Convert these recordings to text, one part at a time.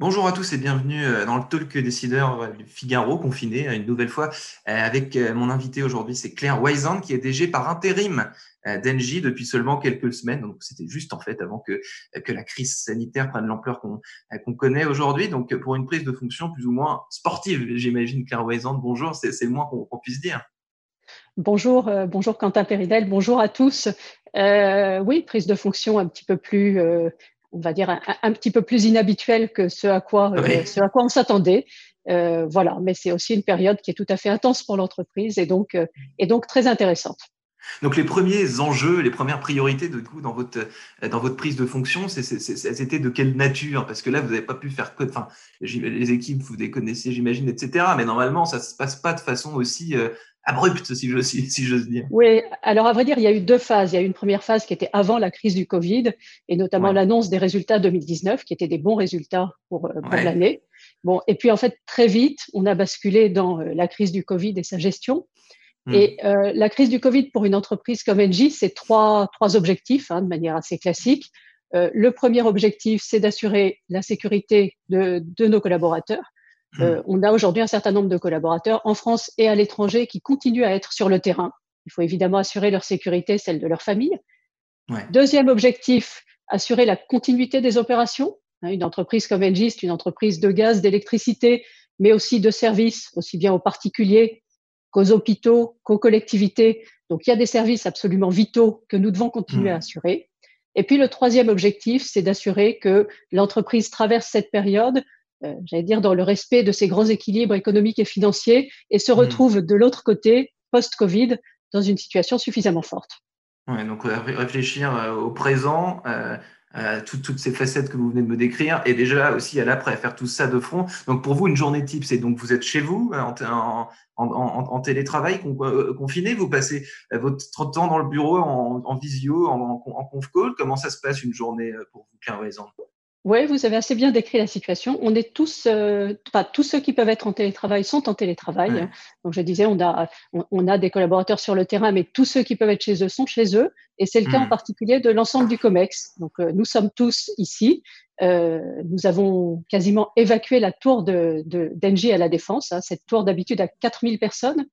Bonjour à tous et bienvenue euh, dans le Talk Décideur du Figaro, confiné une nouvelle fois euh, avec euh, mon invité aujourd'hui, c'est Claire Weisand qui est DG par intérim d'Engie depuis seulement quelques semaines. Donc c'était juste en fait avant que, que la crise sanitaire prenne l'ampleur qu'on connaît aujourd'hui. Donc pour une prise de fonction plus ou moins sportive, j'imagine Claire Weisand, bonjour, c'est le moins qu'on puisse dire. Bonjour, bonjour Quentin Péridel, bonjour à tous. oui, prise de fonction un petit peu plus on va dire, un, petit peu plus inhabituel que ce à quoi, euh, ce à quoi on s'attendait. Euh, voilà, mais c'est aussi une période qui est tout à fait intense pour l'entreprise et donc, euh, et donc très intéressante. Donc les premiers enjeux, les premières priorités de coup dans votre dans votre prise de fonction, étaient de quelle nature? Parce que là, vous n'avez pas pu faire que, enfin, les équipes, vous les connaissez, j'imagine, etc. Mais normalement, ça se passe pas de façon aussi abrupte, si j'ose si, dire. Oui, alors à vrai dire, il y a eu deux phases. Il y a eu une première phase qui était avant la crise du Covid, et notamment l'annonce des résultats 2019, qui étaient des bons résultats pour, euh, l'année. Bon, et puis en fait, très vite, on a basculé dans euh, la crise du Covid et sa gestion. Hmm. Et euh, la crise du Covid pour une entreprise comme Engie, c'est trois, trois objectifs hein, de manière assez classique. Euh, le premier objectif, c'est d'assurer la sécurité de, de nos collaborateurs. Euh, hmm. on a aujourd'hui un certain nombre de collaborateurs en France et à l'étranger qui continuent à être sur le terrain. Il faut évidemment assurer leur sécurité, celle de leur famille. Deuxième objectif, assurer la continuité des opérations. Hein, une entreprise comme Engie, c'est une entreprise de gaz, d'électricité, mais aussi de services, aussi bien aux particuliers qu'aux hôpitaux, qu'aux collectivités. Donc il y a des services absolument vitaux que nous devons continuer à hmm. assurer. Et puis le troisième objectif, c'est d'assurer que l'entreprise traverse cette période euh, j'allais dire, dans le respect de ces grands équilibres économiques et financiers et se mmh. retrouve de l'autre côté, post-Covid, dans une situation suffisamment forte. Ouais, donc réfléchir euh, au présent, euh, euh, toutes, ces facettes que vous venez de me décrire, et déjà aussi à l'après, faire tout ça de front. Donc pour vous, une journée type, c'est donc vous êtes chez vous en, en, en, en télétravail confiné, vous passez votre temps dans le bureau en, visio, en, conf call. Comment ça se passe une journée pour vous, Claire exemple oui, vous avez assez bien décrit la situation. On est tous, euh, tous ceux qui peuvent être en télétravail sont en télétravail. Donc je disais, on a, on, a des collaborateurs sur le terrain, mais tous ceux qui peuvent être chez eux sont chez eux. Et c'est le cas en mmh. particulier de l'ensemble du COMEX. Donc euh, nous sommes tous ici. Euh, nous avons quasiment évacué la tour de d'Engie à la Défense. Hein, cette tour d'habitude à 4000 personnes.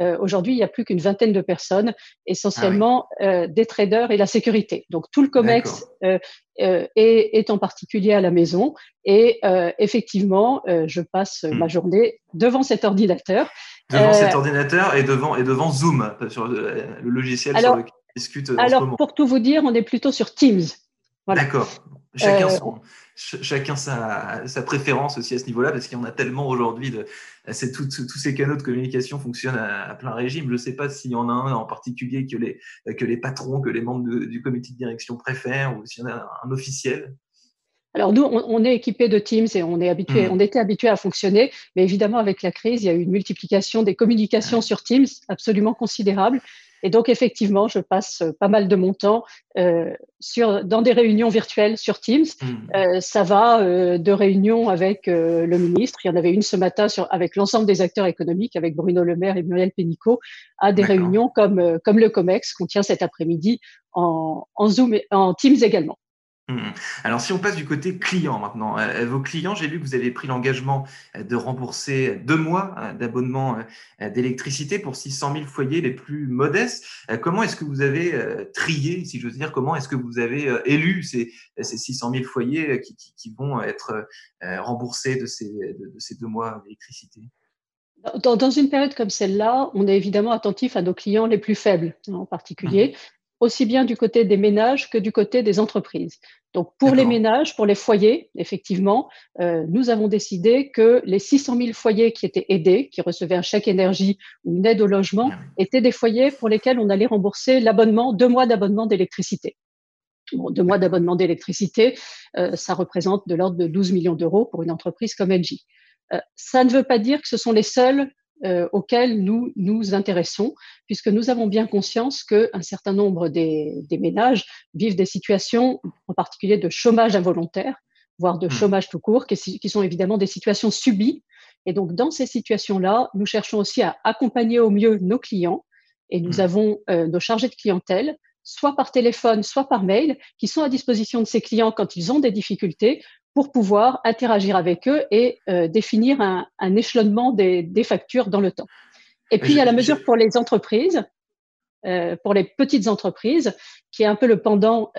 Euh, aujourd'hui, il n'y a plus qu'une vingtaine de personnes, essentiellement ah euh, des traders et la sécurité. Donc tout le COMEX euh, est, est, en particulier à la maison. Et effectivement, je passe hmm. ma journée devant cet ordinateur. Devant cet ordinateur et devant, et devant Zoom, sur le, logiciel sur lequel on discute. Alors, pour tout vous dire, on est plutôt sur Teams. Voilà. D'accord. Chacun, son, chacun sa, sa, préférence aussi à ce niveau-là, parce qu'il y en a tellement aujourd'hui. Tous ces canaux de communication fonctionnent à, plein régime. Je ne sais pas s'il y en a un en particulier que les, que les patrons, que les membres du comité de direction préfèrent, ou s'il y en a un officiel. Alors nous, on, est équipé de Teams et on est habitué, mmh. on était habitué à fonctionner, mais évidemment avec la crise, il y a eu une multiplication des communications sur Teams absolument considérable. Et donc, effectivement, je passe euh, pas mal de mon temps euh, sur, dans des réunions virtuelles sur Teams. Mmh. Euh, ça va euh, de réunions avec euh, le ministre. Il y en avait une ce matin sur, avec l'ensemble des acteurs économiques, avec Bruno Le Maire et Muriel Pénicaud, à des réunions comme, comme le COMEX qu'on tient cet après-midi en, en Zoom et en Teams également. Mmh. Alors, si on passe du côté client maintenant, euh, vos clients, j'ai lu que vous avez pris l'engagement euh, de rembourser deux mois euh, d'abonnement d'électricité pour 600 000 foyers les plus modestes. Comment est-ce que vous avez trié, si j'ose dire, comment est-ce que vous avez élu ces, ces 600 000 foyers qui, qui, qui vont être remboursés de ces, de, ces deux mois d'électricité? Dans, dans, une période comme celle-là, on est évidemment attentif à nos clients les plus faibles en particulier. Aussi bien du côté des ménages que du côté des entreprises. Donc pour les ménages, pour les foyers, effectivement, euh, nous avons décidé que les 600 000 foyers qui étaient aidés, qui recevaient un chèque énergie ou une aide au logement, étaient des foyers pour lesquels on allait rembourser l'abonnement, deux mois d'abonnement d'électricité. Bon, deux mois d'abonnement d'électricité, euh, ça représente de l'ordre de 12 millions d'euros pour une entreprise comme Engie. Euh, ça ne veut pas dire que ce sont les seuls euh, auxquels nous nous intéressons, puisque nous avons bien conscience qu'un certain nombre des, des, ménages vivent des situations, en particulier de chômage involontaire, voire de mmh. chômage tout court, qui, qui sont évidemment des situations subies. Et donc, dans ces situations-là, nous cherchons aussi à accompagner au mieux nos clients et nous avons nos chargés de clientèle soit par téléphone, soit par mail, qui sont à disposition de ces clients quand ils ont des difficultés pour pouvoir interagir avec eux et définir un, échelonnement des, factures dans le temps. Et puis, il y a la mesure pour les entreprises, pour les petites entreprises, qui est un peu le pendant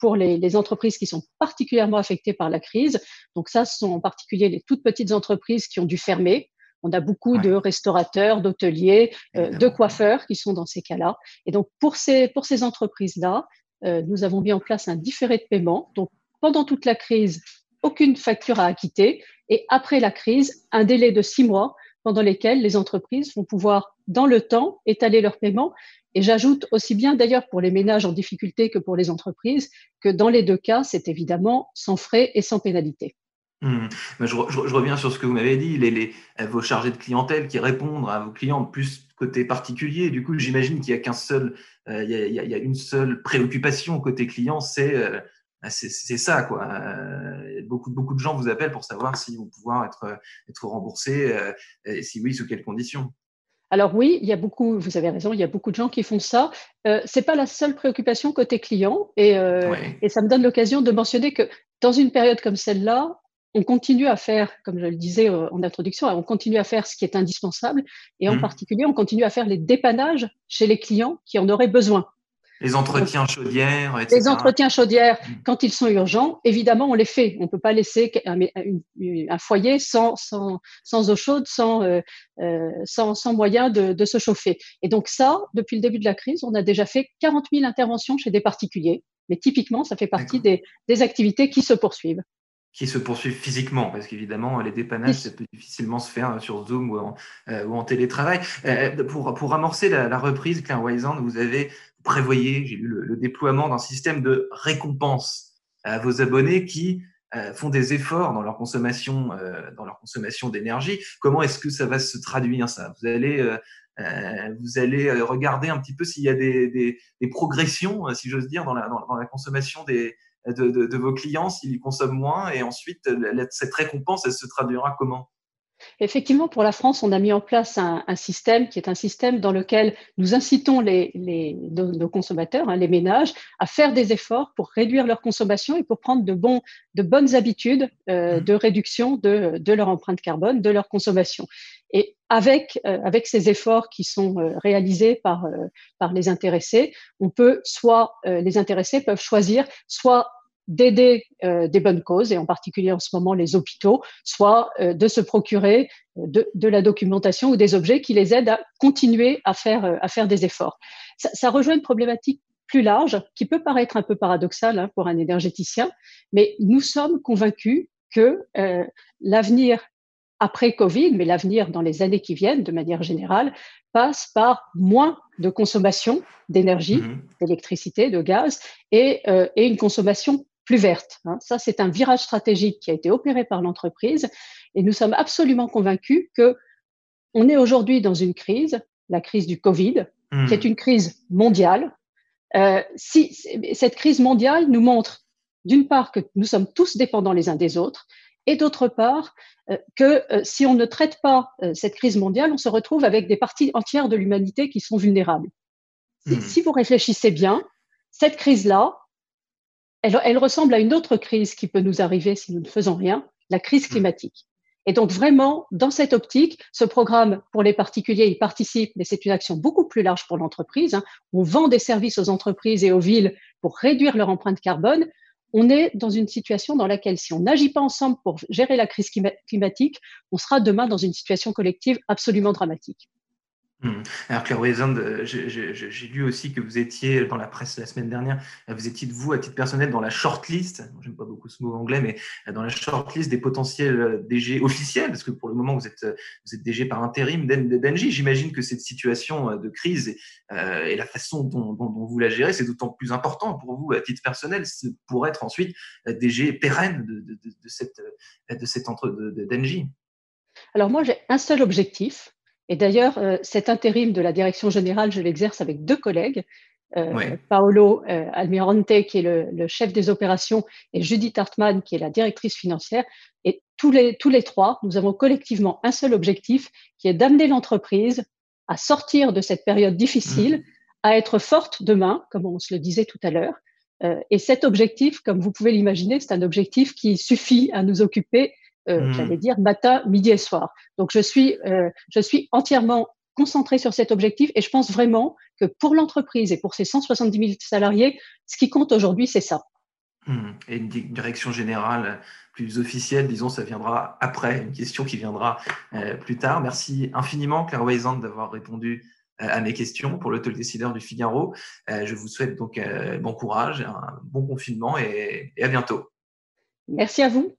pour les, les, entreprises qui sont particulièrement affectées par la crise. Donc ça, ce sont en particulier les toutes petites entreprises qui ont dû fermer, on a beaucoup de restaurateurs, d'hôteliers, euh, de coiffeurs qui sont dans ces cas-là. Et donc, pour ces, pour ces entreprises-là, euh, nous avons mis en place un différé de paiement. Donc, pendant toute la crise, aucune facture à acquitter. Et après la crise, un délai de six mois pendant lesquels les entreprises vont pouvoir, dans le temps, étaler leur paiement. Et j'ajoute aussi bien d'ailleurs pour les ménages en difficulté que pour les entreprises, que dans les deux cas, c'est évidemment sans frais et sans pénalité. Mmh. Je, reviens sur ce que vous m'avez dit, les, euh, vos chargés de clientèle qui répondent à vos clients plus côté particulier. Du coup, j'imagine qu'il y a qu'un seul, euh, il, y a, une seule préoccupation côté client, c'est euh, ça quoi. Beaucoup beaucoup de gens vous appellent pour savoir si vont pouvoir être être remboursés et si oui sous quelles conditions. Alors oui, il y a beaucoup, vous avez raison, il y a beaucoup de gens qui font ça. Euh, c'est pas la seule préoccupation côté client et, et ça me donne l'occasion de mentionner que dans une période comme celle-là, on continue à faire, comme je le disais euh, en introduction, on continue à faire ce qui est indispensable et en mmh. particulier, on continue à faire les dépannages chez les clients qui en auraient besoin. Les entretiens chaudières, etc. Les entretiens chaudières, quand ils sont urgents, évidemment, on les fait. On ne peut pas laisser un, foyer sans, sans, eau chaude, sans, euh, euh, sans, sans moyen de, se chauffer. Et donc ça, depuis le début de la crise, on a déjà fait 40 000 interventions chez des particuliers. Mais typiquement, ça fait partie des, des activités qui se poursuivent qui se poursuivent physiquement, parce qu'évidemment, les dépannages, ça peut difficilement se faire sur Zoom ou en, euh, ou en télétravail. Euh, pour, pour amorcer la, reprise, Claire Wysand, vous avez prévoyé, j'ai lu le, déploiement d'un système de récompense à vos abonnés qui euh, font des efforts dans leur consommation, dans leur consommation d'énergie. Comment est-ce que ça va se traduire ça? Vous allez vous allez regarder un petit peu s'il y a des, des, des progressions, si j'ose dire, dans la, dans la consommation des, de, vos clients s'ils consomment moins Et ensuite, cette récompense, elle se traduira comment? Effectivement, pour la France, on a mis en place un, système qui est un système dans lequel nous incitons les, nos, consommateurs, hein, les ménages, à faire des efforts pour réduire leur consommation et pour prendre de, bons, de bonnes habitudes euh, mmh. de réduction de, de, leur empreinte carbone, de leur consommation. Et avec, euh, avec ces efforts qui sont euh, réalisés par, par les intéressés, on peut soit, les intéressés peuvent choisir soit d'aider euh, des bonnes causes, et en particulier en ce moment les hôpitaux, soit euh, de se procurer euh, de, de, la documentation ou des objets qui les aident à continuer à faire, à faire des efforts. Ça, ça, rejoint une problématique plus large qui peut paraître un peu paradoxale hein, pour un énergéticien, mais nous sommes convaincus que l'avenir après Covid, mais l'avenir dans les années qui viennent, de manière générale, passe par moins de consommation d'énergie, mmh d'électricité, de gaz, et, et, une consommation plus verte. Hein. Ça, c'est un virage stratégique qui a été opéré par l'entreprise et nous sommes absolument convaincus que on est aujourd'hui dans une crise, la crise du Covid, hmm. qui est une crise mondiale. Euh, si cette crise mondiale nous montre d'une part que nous sommes tous dépendants les uns des autres et d'autre part euh, que euh, si on ne traite pas cette crise mondiale, on se retrouve avec des parties entières de l'humanité qui sont vulnérables. Hmm. si vous réfléchissez bien, cette crise-là, elle, ressemble à une autre crise qui peut nous arriver si nous ne faisons rien, la crise mmh. climatique. Et donc vraiment, dans cette optique, ce programme pour les particuliers, il participe, mais c'est une action beaucoup plus large pour l'entreprise. Hein. On vend des services aux entreprises et aux villes pour réduire leur empreinte carbone. On est dans une situation dans laquelle, si on n'agit pas ensemble pour gérer la crise climatique, on sera demain dans une situation collective absolument dramatique. Hmm. Alors Claire Wesand, euh, j'ai lu aussi que vous étiez dans la presse la semaine dernière, euh, vous étiez de vous à titre personnel dans la shortlist, j'aime pas beaucoup ce mot anglais, mais euh, dans la shortlist des potentiels DG officiels, parce que pour le moment vous êtes, vous êtes DG par intérim d'Engie. J'imagine que cette situation de crise et, la façon dont, vous la gérez, c'est d'autant plus important pour vous à titre personnel pour être ensuite DG pérenne de, de, de, de cette, de cette entre. Alors moi j'ai un seul objectif, et d'ailleurs, euh, cet intérim de la direction générale, je l'exerce avec deux collègues, euh, Paolo euh, Almirante, qui est le, chef des opérations, et Judith Hartmann, qui est la directrice financière. Et tous les, tous les trois, nous avons collectivement un seul objectif, qui est d'amener l'entreprise à sortir de cette période difficile, mmh. à être forte demain, comme on se le disait tout à l'heure. Euh, et cet objectif, comme vous pouvez l'imaginer, c'est un objectif qui suffit à nous occuper, euh, mmh. j'allais dire, matin, midi et soir. Donc je suis, euh, je suis entièrement concentrée sur cet objectif et je pense vraiment que pour l'entreprise et pour ses 170 000 salariés, ce qui compte aujourd'hui, c'est ça. Mmh. Et une direction générale plus officielle, disons, ça viendra après, une question qui viendra euh, plus tard. Merci infiniment, Claire Weisand, d'avoir répondu à mes questions pour le talk décideur du Figaro. Je vous souhaite donc bon courage, un bon confinement et à bientôt. Merci à vous.